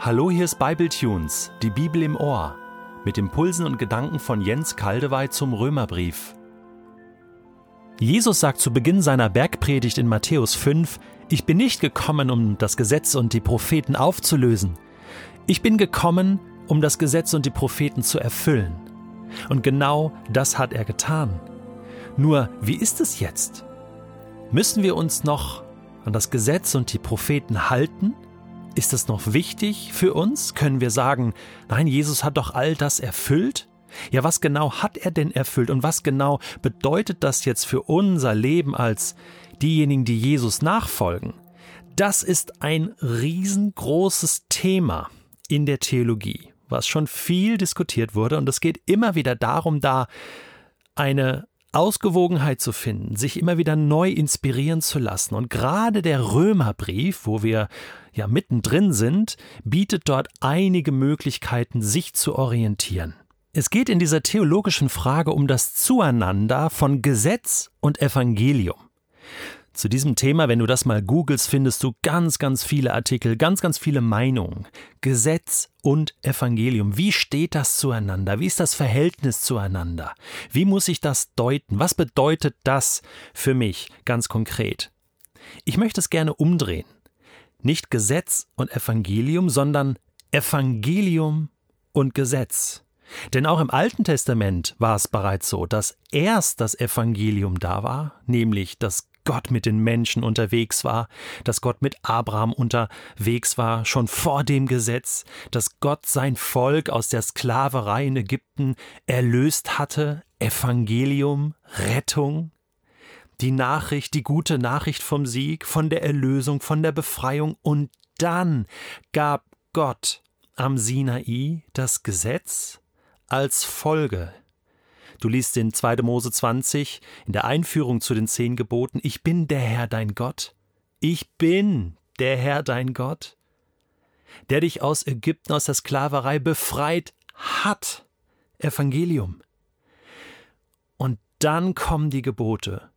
Hallo, hier ist Bibletunes, die Bibel im Ohr, mit Impulsen und Gedanken von Jens Kaldewey zum Römerbrief. Jesus sagt zu Beginn seiner Bergpredigt in Matthäus 5, Ich bin nicht gekommen, um das Gesetz und die Propheten aufzulösen. Ich bin gekommen, um das Gesetz und die Propheten zu erfüllen. Und genau das hat er getan. Nur, wie ist es jetzt? Müssen wir uns noch an das Gesetz und die Propheten halten? Ist das noch wichtig für uns? Können wir sagen, nein, Jesus hat doch all das erfüllt? Ja, was genau hat er denn erfüllt und was genau bedeutet das jetzt für unser Leben als diejenigen, die Jesus nachfolgen? Das ist ein riesengroßes Thema in der Theologie, was schon viel diskutiert wurde und es geht immer wieder darum, da eine Ausgewogenheit zu finden, sich immer wieder neu inspirieren zu lassen. Und gerade der Römerbrief, wo wir ja mittendrin sind, bietet dort einige Möglichkeiten, sich zu orientieren. Es geht in dieser theologischen Frage um das Zueinander von Gesetz und Evangelium. Zu diesem Thema, wenn du das mal googelst, findest du ganz, ganz viele Artikel, ganz, ganz viele Meinungen. Gesetz und Evangelium. Wie steht das zueinander? Wie ist das Verhältnis zueinander? Wie muss ich das deuten? Was bedeutet das für mich ganz konkret? Ich möchte es gerne umdrehen. Nicht Gesetz und Evangelium, sondern Evangelium und Gesetz. Denn auch im Alten Testament war es bereits so, dass erst das Evangelium da war, nämlich das Gott mit den Menschen unterwegs war, dass Gott mit Abraham unterwegs war, schon vor dem Gesetz, dass Gott sein Volk aus der Sklaverei in Ägypten erlöst hatte, Evangelium, Rettung, die Nachricht, die gute Nachricht vom Sieg, von der Erlösung, von der Befreiung. Und dann gab Gott am Sinai das Gesetz als Folge Du liest in 2. Mose 20 in der Einführung zu den zehn Geboten, ich bin der Herr dein Gott. Ich bin der Herr dein Gott, der dich aus Ägypten, aus der Sklaverei befreit hat. Evangelium. Und dann kommen die Gebote.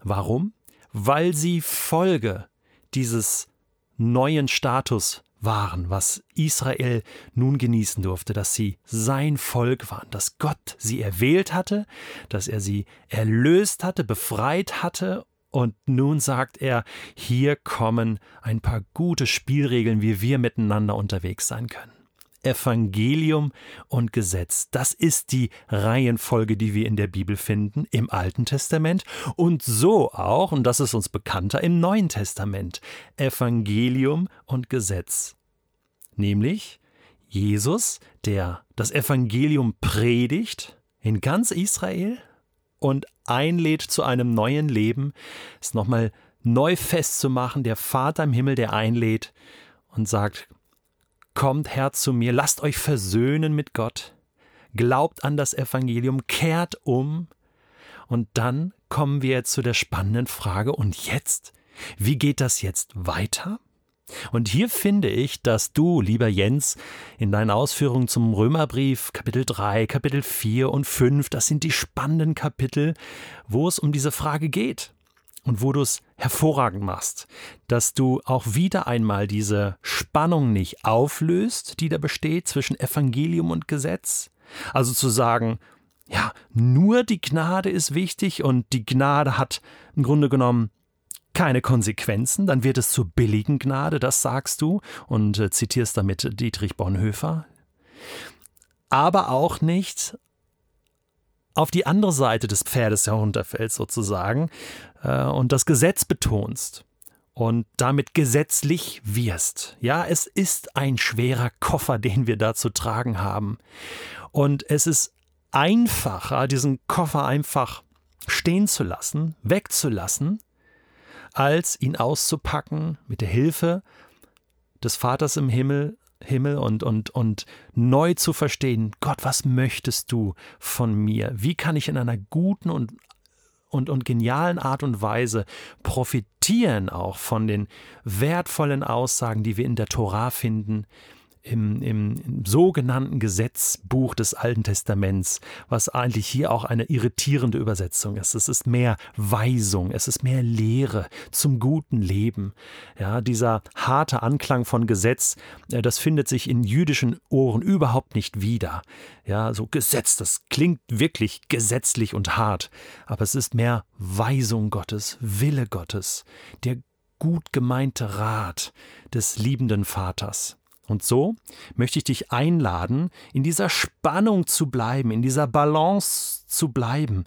Warum? Weil sie Folge dieses neuen Status waren, was Israel nun genießen durfte, dass sie sein Volk waren, dass Gott sie erwählt hatte, dass er sie erlöst hatte, befreit hatte und nun sagt er, hier kommen ein paar gute Spielregeln, wie wir miteinander unterwegs sein können. Evangelium und Gesetz. Das ist die Reihenfolge, die wir in der Bibel finden, im Alten Testament und so auch, und das ist uns bekannter, im Neuen Testament. Evangelium und Gesetz. Nämlich Jesus, der das Evangelium predigt in ganz Israel und einlädt zu einem neuen Leben, es nochmal neu festzumachen, der Vater im Himmel, der einlädt und sagt, Kommt her zu mir, lasst euch versöhnen mit Gott, glaubt an das Evangelium, kehrt um, und dann kommen wir zu der spannenden Frage, und jetzt? Wie geht das jetzt weiter? Und hier finde ich, dass du, lieber Jens, in deinen Ausführungen zum Römerbrief Kapitel 3, Kapitel 4 und 5, das sind die spannenden Kapitel, wo es um diese Frage geht und wo du es hervorragend machst, dass du auch wieder einmal diese Spannung nicht auflöst, die da besteht zwischen Evangelium und Gesetz. Also zu sagen, ja, nur die Gnade ist wichtig und die Gnade hat im Grunde genommen keine Konsequenzen, dann wird es zur billigen Gnade, das sagst du und äh, zitierst damit Dietrich Bonhoeffer. Aber auch nicht auf die andere Seite des Pferdes herunterfällst sozusagen äh, und das Gesetz betonst und damit gesetzlich wirst. Ja, es ist ein schwerer Koffer, den wir da zu tragen haben. Und es ist einfacher, diesen Koffer einfach stehen zu lassen, wegzulassen, als ihn auszupacken mit der Hilfe des Vaters im Himmel Himmel und, und, und neu zu verstehen, Gott, was möchtest du von mir? Wie kann ich in einer guten und, und, und genialen Art und Weise profitieren auch von den wertvollen Aussagen, die wir in der Tora finden, im, im, sogenannten Gesetzbuch des Alten Testaments, was eigentlich hier auch eine irritierende Übersetzung ist. Es ist mehr Weisung, es ist mehr Lehre zum guten Leben. Ja, dieser harte Anklang von Gesetz, äh, das findet sich in jüdischen Ohren überhaupt nicht wieder. Ja, so Gesetz, das klingt wirklich gesetzlich und hart, aber es ist mehr Weisung Gottes, Wille Gottes, der gut gemeinte Rat des liebenden Vaters. Und so möchte ich dich einladen, in dieser Spannung zu bleiben, in dieser Balance zu bleiben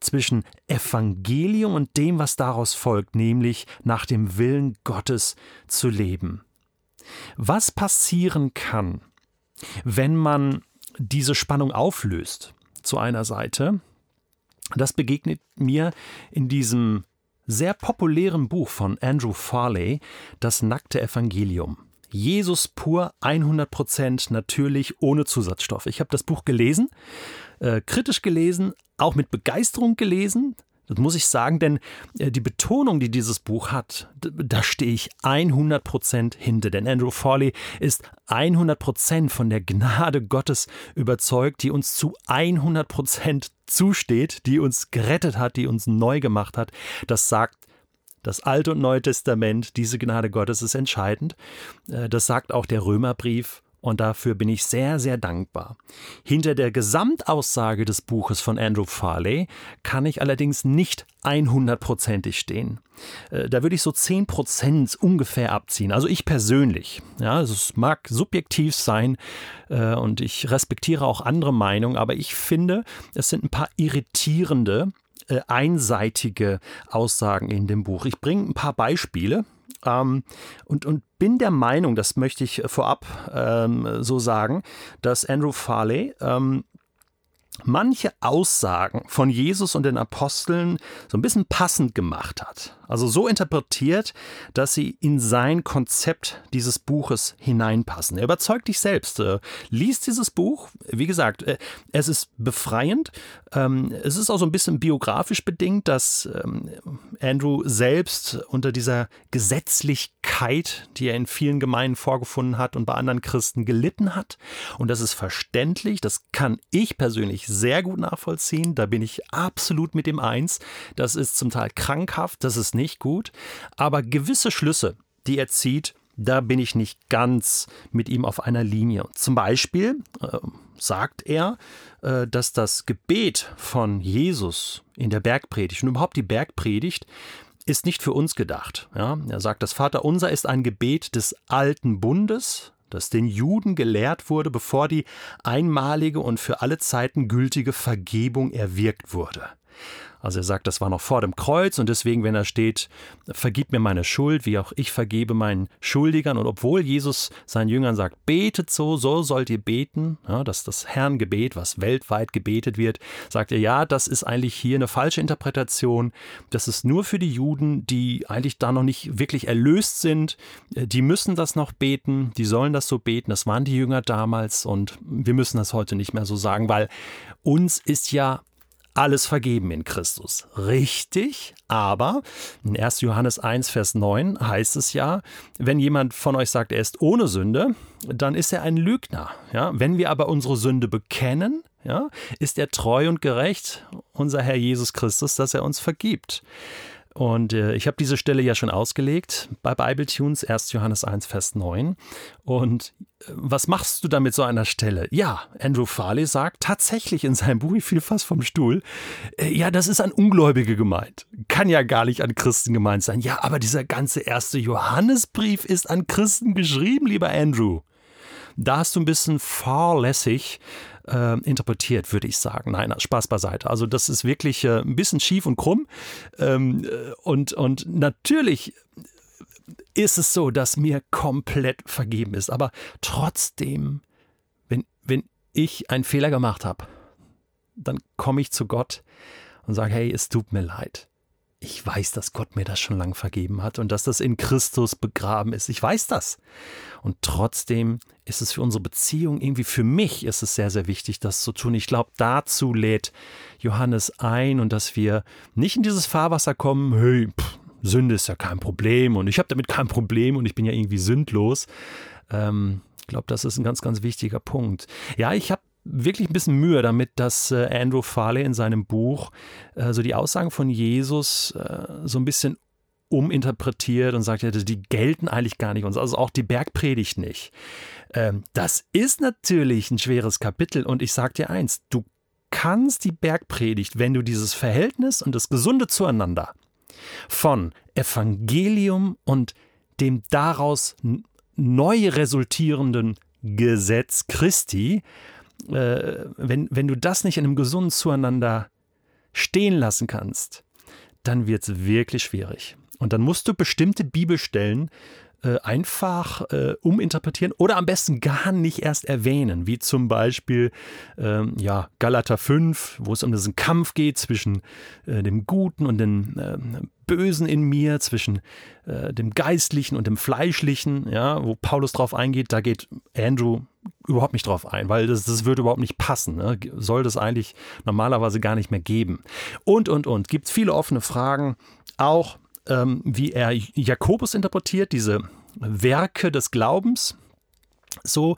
zwischen Evangelium und dem, was daraus folgt, nämlich nach dem Willen Gottes zu leben. Was passieren kann, wenn man diese Spannung auflöst zu einer Seite, das begegnet mir in diesem sehr populären Buch von Andrew Farley, Das nackte Evangelium. Jesus pur, 100% natürlich, ohne Zusatzstoff. Ich habe das Buch gelesen, äh, kritisch gelesen, auch mit Begeisterung gelesen. Das muss ich sagen, denn äh, die Betonung, die dieses Buch hat, da stehe ich 100% hinter. Denn Andrew Farley ist 100% von der Gnade Gottes überzeugt, die uns zu 100% zusteht, die uns gerettet hat, die uns neu gemacht hat. Das sagt das Alte und Neue Testament, diese Gnade Gottes ist entscheidend. Äh, das sagt auch der Römerbrief und dafür bin ich sehr, sehr dankbar. Hinter der Gesamtaussage des Buches von Andrew Farley kann ich allerdings nicht 100%ig stehen. Äh, da würde ich so 10% ungefähr abziehen. Also ich persönlich. Ja, also es mag subjektiv sein äh, und ich respektiere auch andere Meinungen, aber ich finde, es sind ein paar irritierende äh, einseitige Aussagen in dem Buch. Ich bringe ein paar Beispiele ähm, und, und bin der Meinung, das möchte ich vorab ähm, so sagen, dass Andrew Farley ähm, manche Aussagen von Jesus und den Aposteln so ein bisschen passend gemacht hat. Also so interpretiert, dass sie in sein Konzept dieses Buches hineinpassen. Er überzeugt dich selbst. Äh, liest dieses Buch. Wie gesagt, äh, es ist befreiend. Ähm, es ist auch so ein bisschen biografisch bedingt, dass ähm, Andrew selbst unter dieser Gesetzlichkeit, die er in vielen Gemeinden vorgefunden hat und bei anderen Christen gelitten hat. Und das ist verständlich. Das kann ich persönlich sehr gut nachvollziehen. Da bin ich absolut mit dem eins. Das ist zum Teil krankhaft. Das ist nicht nicht gut, aber gewisse Schlüsse, die er zieht, da bin ich nicht ganz mit ihm auf einer Linie. Zum Beispiel äh, sagt er, äh, dass das Gebet von Jesus in der Bergpredigt und überhaupt die Bergpredigt ist nicht für uns gedacht. Ja? Er sagt, das Vaterunser ist ein Gebet des alten Bundes, das den Juden gelehrt wurde, bevor die einmalige und für alle Zeiten gültige Vergebung erwirkt wurde. Also er sagt, das war noch vor dem Kreuz und deswegen, wenn er steht, vergib mir meine Schuld, wie auch ich vergebe meinen Schuldigern. Und obwohl Jesus seinen Jüngern sagt, betet so, so sollt ihr beten, ja, das das Herrngebet, was weltweit gebetet wird, sagt er, ja, das ist eigentlich hier eine falsche Interpretation. Das ist nur für die Juden, die eigentlich da noch nicht wirklich erlöst sind. Die müssen das noch beten, die sollen das so beten. Das waren die Jünger damals und wir müssen das heute nicht mehr so sagen, weil uns ist ja alles vergeben in Christus. Richtig, aber in 1. Johannes 1, Vers 9 heißt es ja, wenn jemand von euch sagt, er ist ohne Sünde, dann ist er ein Lügner. Ja? Wenn wir aber unsere Sünde bekennen, ja, ist er treu und gerecht, unser Herr Jesus Christus, dass er uns vergibt. Und äh, ich habe diese Stelle ja schon ausgelegt bei Bibletunes, 1. Johannes 1, Vers 9. Und äh, was machst du da mit so einer Stelle? Ja, Andrew Farley sagt tatsächlich in seinem Buch, ich fiel fast vom Stuhl, äh, ja, das ist an Ungläubige gemeint. Kann ja gar nicht an Christen gemeint sein. Ja, aber dieser ganze erste Johannesbrief ist an Christen geschrieben, lieber Andrew. Da hast du ein bisschen fahrlässig äh, interpretiert, würde ich sagen. Nein, Spaß beiseite. Also das ist wirklich äh, ein bisschen schief und krumm. Ähm, äh, und, und natürlich ist es so, dass mir komplett vergeben ist. Aber trotzdem, wenn, wenn ich einen Fehler gemacht habe, dann komme ich zu Gott und sage, hey, es tut mir leid ich weiß, dass Gott mir das schon lang vergeben hat und dass das in Christus begraben ist. Ich weiß das. Und trotzdem ist es für unsere Beziehung, irgendwie für mich ist es sehr, sehr wichtig, das zu tun. Ich glaube, dazu lädt Johannes ein und dass wir nicht in dieses Fahrwasser kommen, hey, pff, Sünde ist ja kein Problem und ich habe damit kein Problem und ich bin ja irgendwie sündlos. Ähm, Ich glaube, das ist ein ganz, ganz wichtiger Punkt. Ja, ich habe wirklich ein bisschen Mühe damit, dass äh, Andrew Farley in seinem Buch äh, so die Aussagen von Jesus äh, so ein bisschen uminterpretiert und sagt, ja, die gelten eigentlich gar nicht uns, also auch die Bergpredigt nicht. Ähm, das ist natürlich ein schweres Kapitel und ich sage dir eins, du kannst die Bergpredigt, wenn du dieses Verhältnis und das Gesunde zueinander von Evangelium und dem daraus neu resultierenden Gesetz Christi, äh, wenn, wenn du das nicht in einem gesunden Zueinander stehen lassen kannst, dann wird es wirklich schwierig. Und dann musst du bestimmte Bibelstellen äh, einfach äh, uminterpretieren oder am besten gar nicht erst erwähnen, wie zum Beispiel ähm, ja, Galater 5, wo es um diesen Kampf geht zwischen äh, dem Guten und dem äh, Bösen in mir, zwischen äh, dem Geistlichen und dem Fleischlichen, ja, wo Paulus drauf eingeht, da geht Andrew überhaupt nicht drauf ein, weil das, das würde überhaupt nicht passen. Ne? Soll das eigentlich normalerweise gar nicht mehr geben. Und, und, und. Gibt es viele offene Fragen, auch ähm, wie er Jakobus interpretiert, diese Werke des Glaubens, so,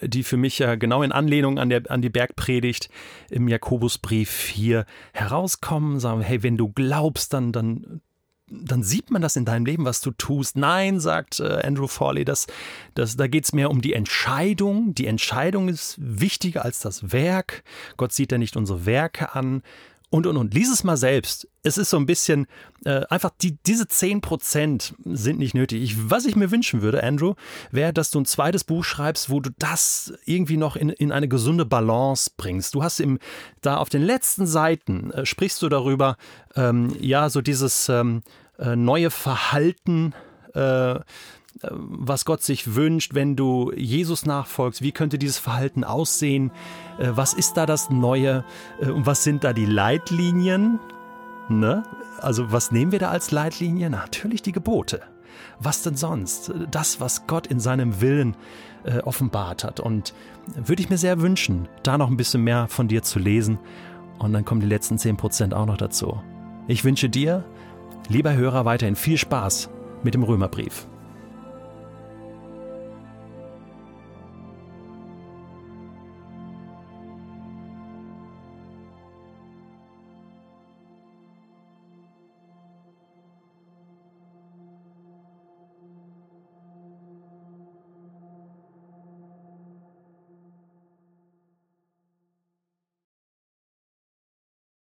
die für mich ja genau in Anlehnung an, der, an die Bergpredigt im Jakobusbrief hier herauskommen, sagen, hey, wenn du glaubst, dann, dann, dann sieht man das in deinem Leben, was du tust. Nein, sagt äh, Andrew Forley, das, das, da geht es mehr um die Entscheidung. Die Entscheidung ist wichtiger als das Werk. Gott sieht ja nicht unsere Werke an, und und und. Lies es mal selbst. Es ist so ein bisschen äh, einfach, die, diese 10% sind nicht nötig. Ich, was ich mir wünschen würde, Andrew, wäre, dass du ein zweites Buch schreibst, wo du das irgendwie noch in, in eine gesunde Balance bringst. Du hast im, da auf den letzten Seiten äh, sprichst du darüber, ähm, ja, so dieses ähm, äh, neue Verhalten äh, was Gott sich wünscht, wenn du Jesus nachfolgst. Wie könnte dieses Verhalten aussehen? Äh, was ist da das Neue? Äh, und was sind da die Leitlinien? Ne? Also was nehmen wir da als Leitlinie? Natürlich die Gebote. Was denn sonst? Das, was Gott in seinem Willen äh, offenbart hat. Und würde ich mir sehr wünschen, da noch ein bisschen mehr von dir zu lesen. Und dann kommen die letzten 10% auch noch dazu. Ich wünsche dir, lieber Hörer, weiterhin viel Spaß mit dem Römerbrief.